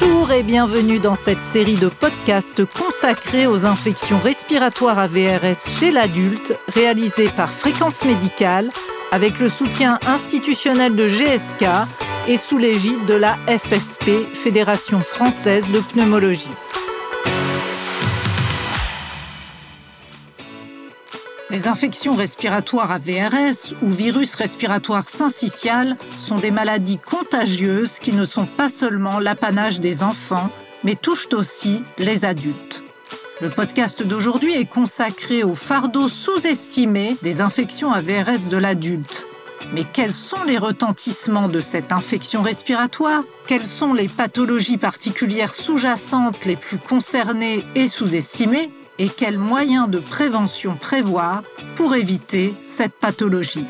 Bonjour et bienvenue dans cette série de podcasts consacrés aux infections respiratoires à VRS chez l'adulte, réalisée par Fréquence Médicale avec le soutien institutionnel de GSK et sous l'égide de la FFP, Fédération française de pneumologie. Les infections respiratoires à VRS ou virus respiratoire syncytial sont des maladies contagieuses qui ne sont pas seulement l'apanage des enfants, mais touchent aussi les adultes. Le podcast d'aujourd'hui est consacré au fardeau sous-estimé des infections à VRS de l'adulte. Mais quels sont les retentissements de cette infection respiratoire? Quelles sont les pathologies particulières sous-jacentes les plus concernées et sous-estimées? Et quels moyens de prévention prévoir pour éviter cette pathologie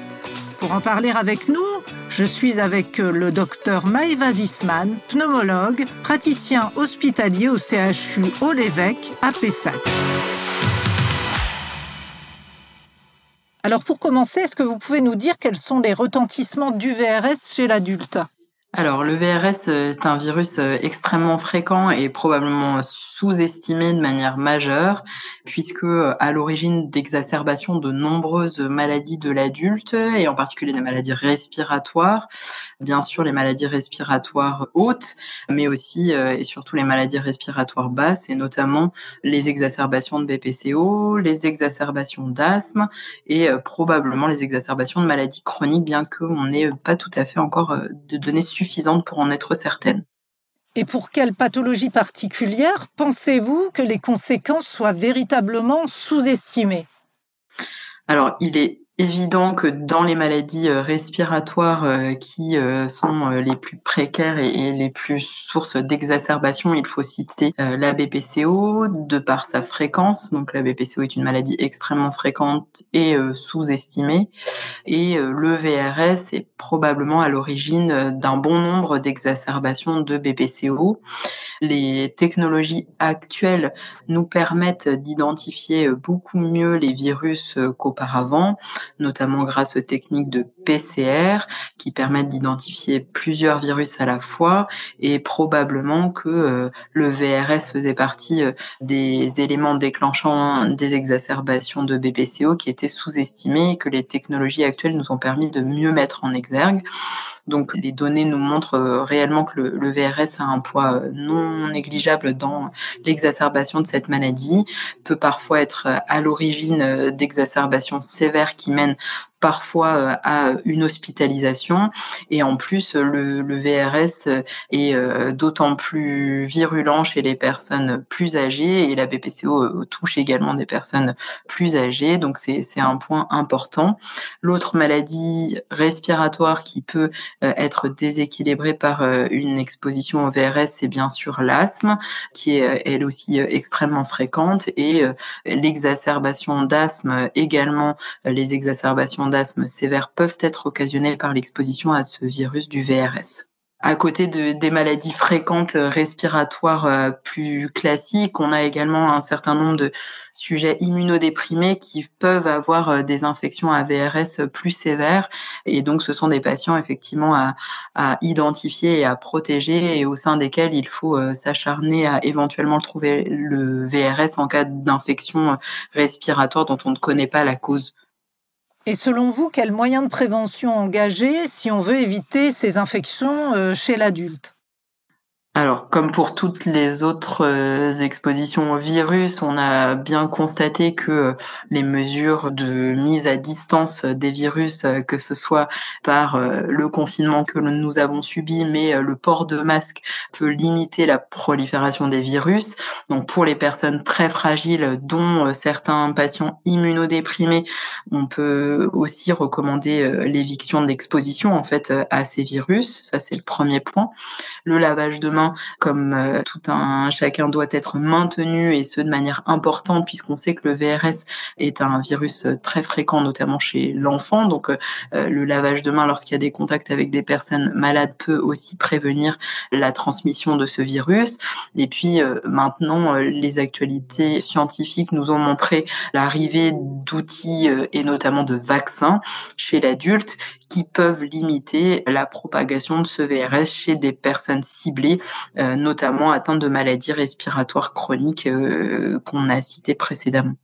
Pour en parler avec nous, je suis avec euh, le docteur Maëva Zisman, pneumologue, praticien hospitalier au CHU au lévesque à Pessac. Alors pour commencer, est-ce que vous pouvez nous dire quels sont les retentissements du VRS chez l'adulte? Alors, le VRS euh, est un virus euh, extrêmement fréquent et probablement sous-estimé de manière majeure, puisque euh, à l'origine d'exacerbation de nombreuses maladies de l'adulte, et en particulier des maladies respiratoires, bien sûr les maladies respiratoires hautes, mais aussi et surtout les maladies respiratoires basses, et notamment les exacerbations de BPCO, les exacerbations d'asthme, et probablement les exacerbations de maladies chroniques, bien qu'on n'ait pas tout à fait encore de données suffisante pour en être certaine. Et pour quelle pathologie particulière pensez-vous que les conséquences soient véritablement sous-estimées? Alors, il est évident que dans les maladies euh, respiratoires euh, qui euh, sont les plus précaires et les plus sources d'exacerbation, il faut citer la BPCO de par sa fréquence. Donc la BPCO est une maladie extrêmement fréquente et sous-estimée. Et le VRS est probablement à l'origine d'un bon nombre d'exacerbations de BPCO. Les technologies actuelles nous permettent d'identifier beaucoup mieux les virus qu'auparavant notamment grâce aux techniques de PCR qui permettent d'identifier plusieurs virus à la fois et probablement que euh, le VRS faisait partie euh, des éléments déclenchant des exacerbations de BPCO qui étaient sous-estimés et que les technologies actuelles nous ont permis de mieux mettre en exergue. Donc les données nous montrent euh, réellement que le, VRS a un poids non négligeable dans l'exacerbation de cette maladie, peut parfois être à l'origine d'exacerbations sévères qui mènent parfois euh, à une hospitalisation. Et en plus, le, le VRS est euh, d'autant plus virulent chez les personnes plus âgées et la BPCO euh, touche également des personnes plus âgées. Donc c'est un point important. L'autre maladie respiratoire qui peut être déséquilibrée par une exposition au VRS, c'est bien sûr l'asthme, qui est elle aussi extrêmement fréquente et l'exacerbation d'asthme également, les exacerbations d'asthme sévères peuvent être occasionnées par l'exposition à ce virus du VRS. À côté de, des maladies fréquentes euh, respiratoires euh, plus classiques, on a également un certain nombre de sujets immunodéprimés qui peuvent avoir euh, des infections à VRS plus sévères. Et donc, ce sont des patients effectivement à, à identifier et à protéger et au sein desquels il faut s'acharner à éventuellement trouver le VRS en cas d'infection respiratoire dont on ne connaît pas la cause. Et selon vous, quels moyens de prévention engager si on veut éviter ces infections euh, chez l'adulte? Alors, comme pour toutes les autres euh, expositions au virus, on a bien constaté que euh, les mesures de mise à distance des virus, euh, que ce soit par le confinement que nous avons subi, mais le port de masque peut limiter la prolifération des virus. Donc, pour les personnes très fragiles, dont certains patients immunodéprimés, on peut aussi recommander l'éviction d'exposition en fait à ces virus. Ça, c'est le premier point. Le lavage de mains comme euh, tout un chacun doit être maintenu et ce de manière importante puisqu'on sait que le VRS est un virus euh, très fréquent notamment chez l'enfant. Donc euh, le lavage de mains lorsqu'il y a des contacts avec des personnes malades peut aussi prévenir la transmission de ce virus. Et puis maintenant les actualités scientifiques nous ont montré l'arrivée d'outils et notamment de vaccins chez l'adulte qui peuvent limiter la propagation de ce VRS chez des personnes ciblées notamment atteints de maladies respiratoires chroniques qu'on a citées précédemment.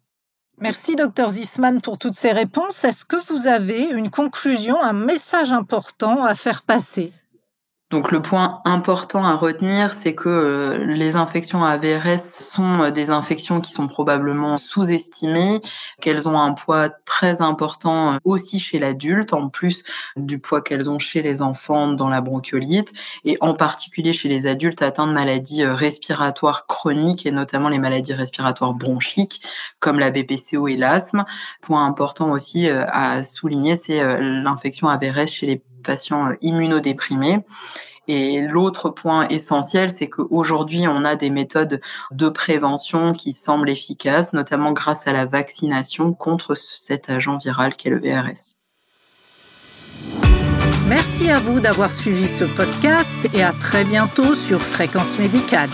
Merci, docteur Zisman, pour toutes ces réponses. Est-ce que vous avez une conclusion, un message important à faire passer? Donc le point important à retenir, c'est que euh, les infections à VRS sont euh, des infections qui sont probablement sous-estimées, qu'elles ont un poids très important euh, aussi chez l'adulte, en plus du poids qu'elles ont chez les enfants dans la bronchiolite, et en particulier chez les adultes atteints de maladies respiratoires chroniques, et notamment les maladies respiratoires bronchiques, comme la BPCO et l'asthme. Point important aussi à souligner, c'est l'infection à VRS chez les patients immunodéprimés. Et l'autre point essentiel, c'est qu'aujourd'hui, on a des méthodes de prévention qui semblent efficaces, notamment grâce à la vaccination contre cet agent viral qu'est le VRS. Merci à vous d'avoir suivi ce podcast et à très bientôt sur Fréquence Médicale.